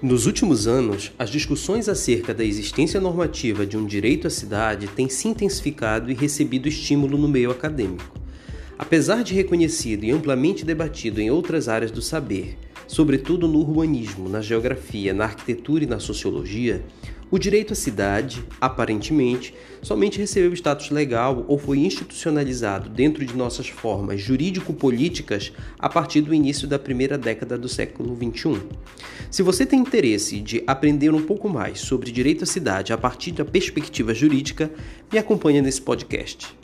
Nos últimos anos, as discussões acerca da existência normativa de um direito à cidade têm se intensificado e recebido estímulo no meio acadêmico. Apesar de reconhecido e amplamente debatido em outras áreas do saber, sobretudo no urbanismo, na geografia, na arquitetura e na sociologia, o direito à cidade, aparentemente, somente recebeu status legal ou foi institucionalizado dentro de nossas formas jurídico-políticas a partir do início da primeira década do século XXI. Se você tem interesse de aprender um pouco mais sobre direito à cidade a partir da perspectiva jurídica, me acompanhe nesse podcast.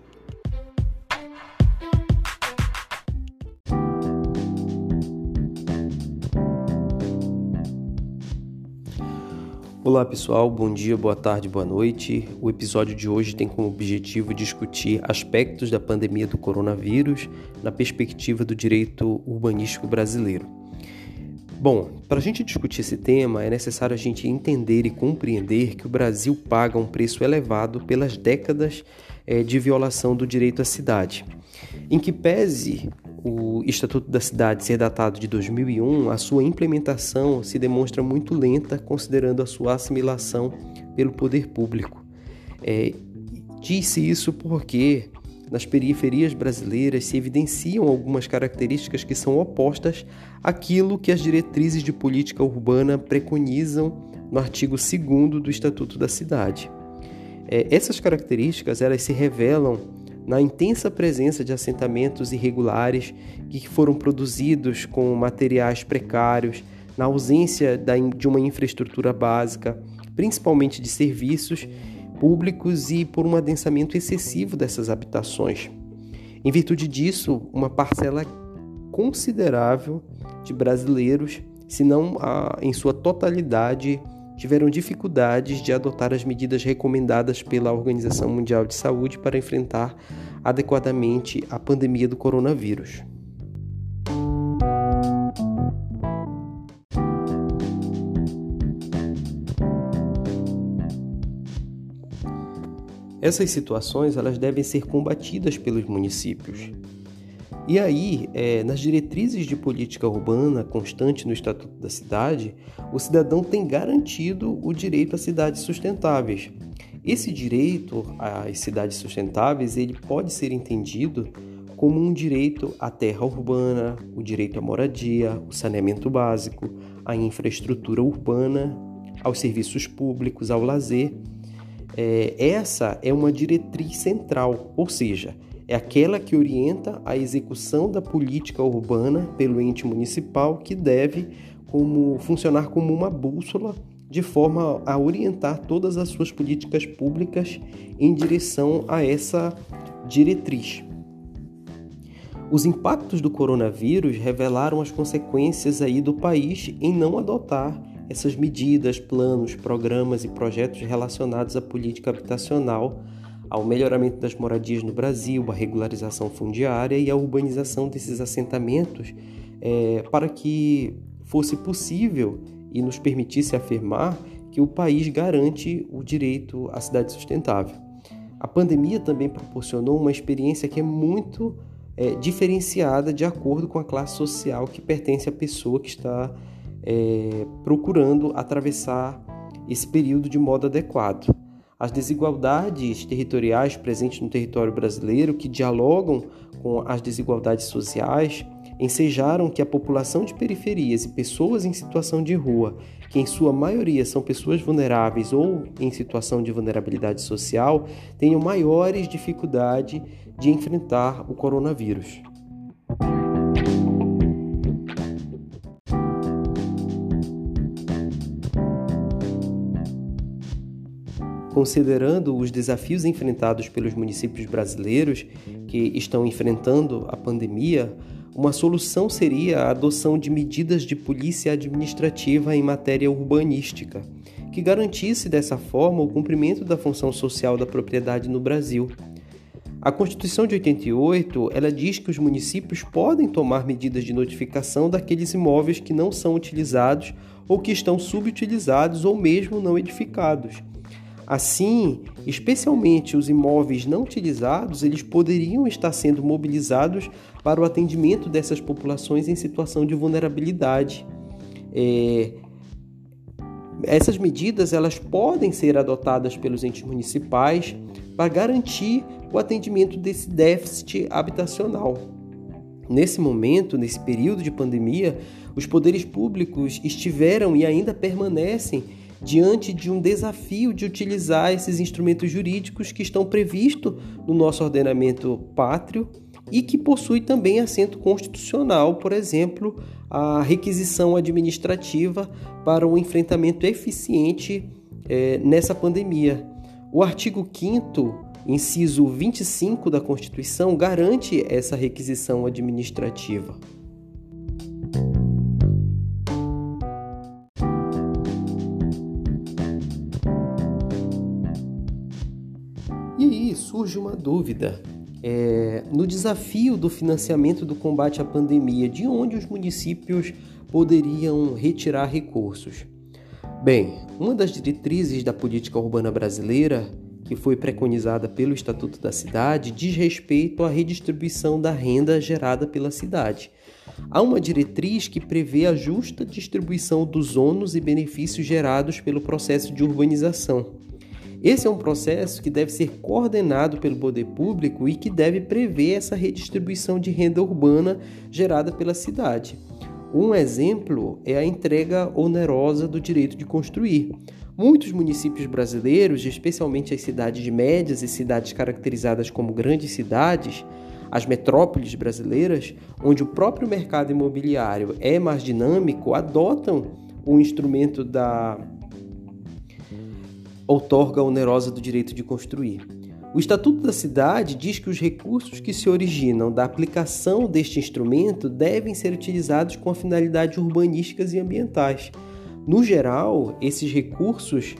Olá pessoal, bom dia, boa tarde, boa noite. O episódio de hoje tem como objetivo discutir aspectos da pandemia do coronavírus na perspectiva do direito urbanístico brasileiro. Bom, para a gente discutir esse tema é necessário a gente entender e compreender que o Brasil paga um preço elevado pelas décadas é, de violação do direito à cidade. Em que pese o Estatuto da Cidade ser datado de 2001, a sua implementação se demonstra muito lenta, considerando a sua assimilação pelo poder público. É, disse isso porque nas periferias brasileiras se evidenciam algumas características que são opostas àquilo que as diretrizes de política urbana preconizam no artigo 2 do Estatuto da Cidade. É, essas características elas se revelam na intensa presença de assentamentos irregulares que foram produzidos com materiais precários, na ausência de uma infraestrutura básica, principalmente de serviços públicos e por um adensamento excessivo dessas habitações. Em virtude disso, uma parcela considerável de brasileiros, se não em sua totalidade, tiveram dificuldades de adotar as medidas recomendadas pela Organização Mundial de Saúde para enfrentar adequadamente a pandemia do coronavírus. Essas situações elas devem ser combatidas pelos municípios. E aí, é, nas diretrizes de política urbana constante no Estatuto da Cidade, o cidadão tem garantido o direito a cidades sustentáveis. Esse direito às cidades sustentáveis ele pode ser entendido como um direito à terra urbana, o direito à moradia, o saneamento básico, à infraestrutura urbana, aos serviços públicos, ao lazer. É, essa é uma diretriz central, ou seja, é aquela que orienta a execução da política urbana pelo ente municipal que deve como, funcionar como uma bússola de forma a orientar todas as suas políticas públicas em direção a essa diretriz. Os impactos do coronavírus revelaram as consequências aí do país em não adotar essas medidas, planos, programas e projetos relacionados à política habitacional ao melhoramento das moradias no Brasil, a regularização fundiária e a urbanização desses assentamentos, é, para que fosse possível e nos permitisse afirmar que o país garante o direito à cidade sustentável. A pandemia também proporcionou uma experiência que é muito é, diferenciada de acordo com a classe social que pertence à pessoa que está é, procurando atravessar esse período de modo adequado. As desigualdades territoriais presentes no território brasileiro, que dialogam com as desigualdades sociais, ensejaram que a população de periferias e pessoas em situação de rua, que em sua maioria são pessoas vulneráveis ou em situação de vulnerabilidade social, tenham maiores dificuldades de enfrentar o coronavírus. Considerando os desafios enfrentados pelos municípios brasileiros que estão enfrentando a pandemia, uma solução seria a adoção de medidas de polícia administrativa em matéria urbanística, que garantisse dessa forma o cumprimento da função social da propriedade no Brasil. A Constituição de 88, ela diz que os municípios podem tomar medidas de notificação daqueles imóveis que não são utilizados ou que estão subutilizados ou mesmo não edificados Assim, especialmente os imóveis não utilizados, eles poderiam estar sendo mobilizados para o atendimento dessas populações em situação de vulnerabilidade. É, Essas medidas elas podem ser adotadas pelos entes municipais para garantir o atendimento desse déficit habitacional. Nesse momento, nesse período de pandemia, os poderes públicos estiveram e ainda permanecem diante de um desafio de utilizar esses instrumentos jurídicos que estão previstos no nosso ordenamento pátrio e que possui também assento constitucional, por exemplo, a requisição administrativa para um enfrentamento eficiente é, nessa pandemia. O artigo 5 inciso 25 da Constituição, garante essa requisição administrativa. Surge uma dúvida. É, no desafio do financiamento do combate à pandemia, de onde os municípios poderiam retirar recursos? Bem, uma das diretrizes da política urbana brasileira, que foi preconizada pelo Estatuto da Cidade, diz respeito à redistribuição da renda gerada pela cidade. Há uma diretriz que prevê a justa distribuição dos ônus e benefícios gerados pelo processo de urbanização. Esse é um processo que deve ser coordenado pelo poder público e que deve prever essa redistribuição de renda urbana gerada pela cidade. Um exemplo é a entrega onerosa do direito de construir. Muitos municípios brasileiros, especialmente as cidades médias e cidades caracterizadas como grandes cidades, as metrópoles brasileiras, onde o próprio mercado imobiliário é mais dinâmico, adotam o instrumento da outorga onerosa do direito de construir. O Estatuto da Cidade diz que os recursos que se originam da aplicação deste instrumento devem ser utilizados com finalidades urbanísticas e ambientais. No geral, esses recursos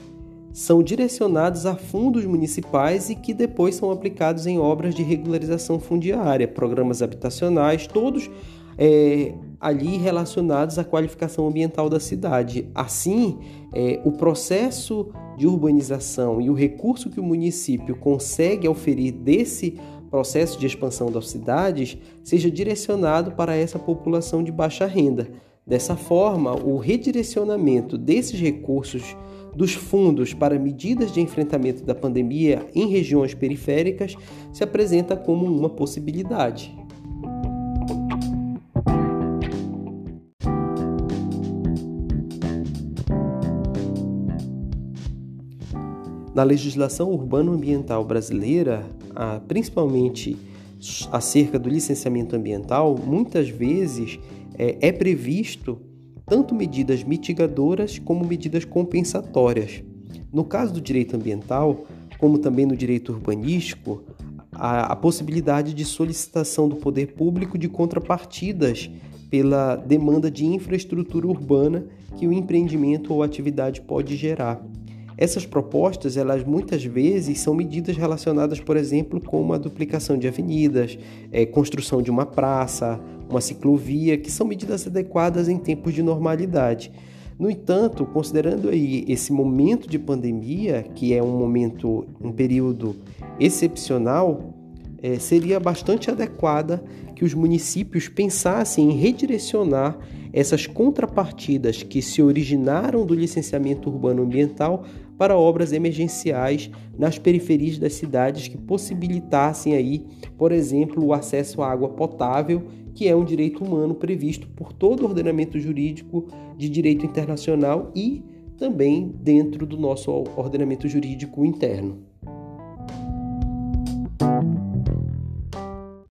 são direcionados a fundos municipais e que depois são aplicados em obras de regularização fundiária, programas habitacionais, todos é, ali relacionados à qualificação ambiental da cidade. Assim, é, o processo de urbanização e o recurso que o município consegue oferir desse processo de expansão das cidades seja direcionado para essa população de baixa renda. Dessa forma, o redirecionamento desses recursos dos fundos para medidas de enfrentamento da pandemia em regiões periféricas se apresenta como uma possibilidade. Na legislação urbano-ambiental brasileira, principalmente acerca do licenciamento ambiental, muitas vezes é, é previsto tanto medidas mitigadoras como medidas compensatórias. No caso do direito ambiental, como também no direito urbanístico, a, a possibilidade de solicitação do poder público de contrapartidas pela demanda de infraestrutura urbana que o empreendimento ou atividade pode gerar. Essas propostas, elas muitas vezes são medidas relacionadas, por exemplo, com a duplicação de avenidas, é, construção de uma praça, uma ciclovia, que são medidas adequadas em tempos de normalidade. No entanto, considerando aí esse momento de pandemia, que é um momento, um período excepcional, é, seria bastante adequada que os municípios pensassem em redirecionar essas contrapartidas que se originaram do licenciamento urbano ambiental para obras emergenciais nas periferias das cidades que possibilitassem aí, por exemplo, o acesso à água potável, que é um direito humano previsto por todo o ordenamento jurídico de direito internacional e também dentro do nosso ordenamento jurídico interno.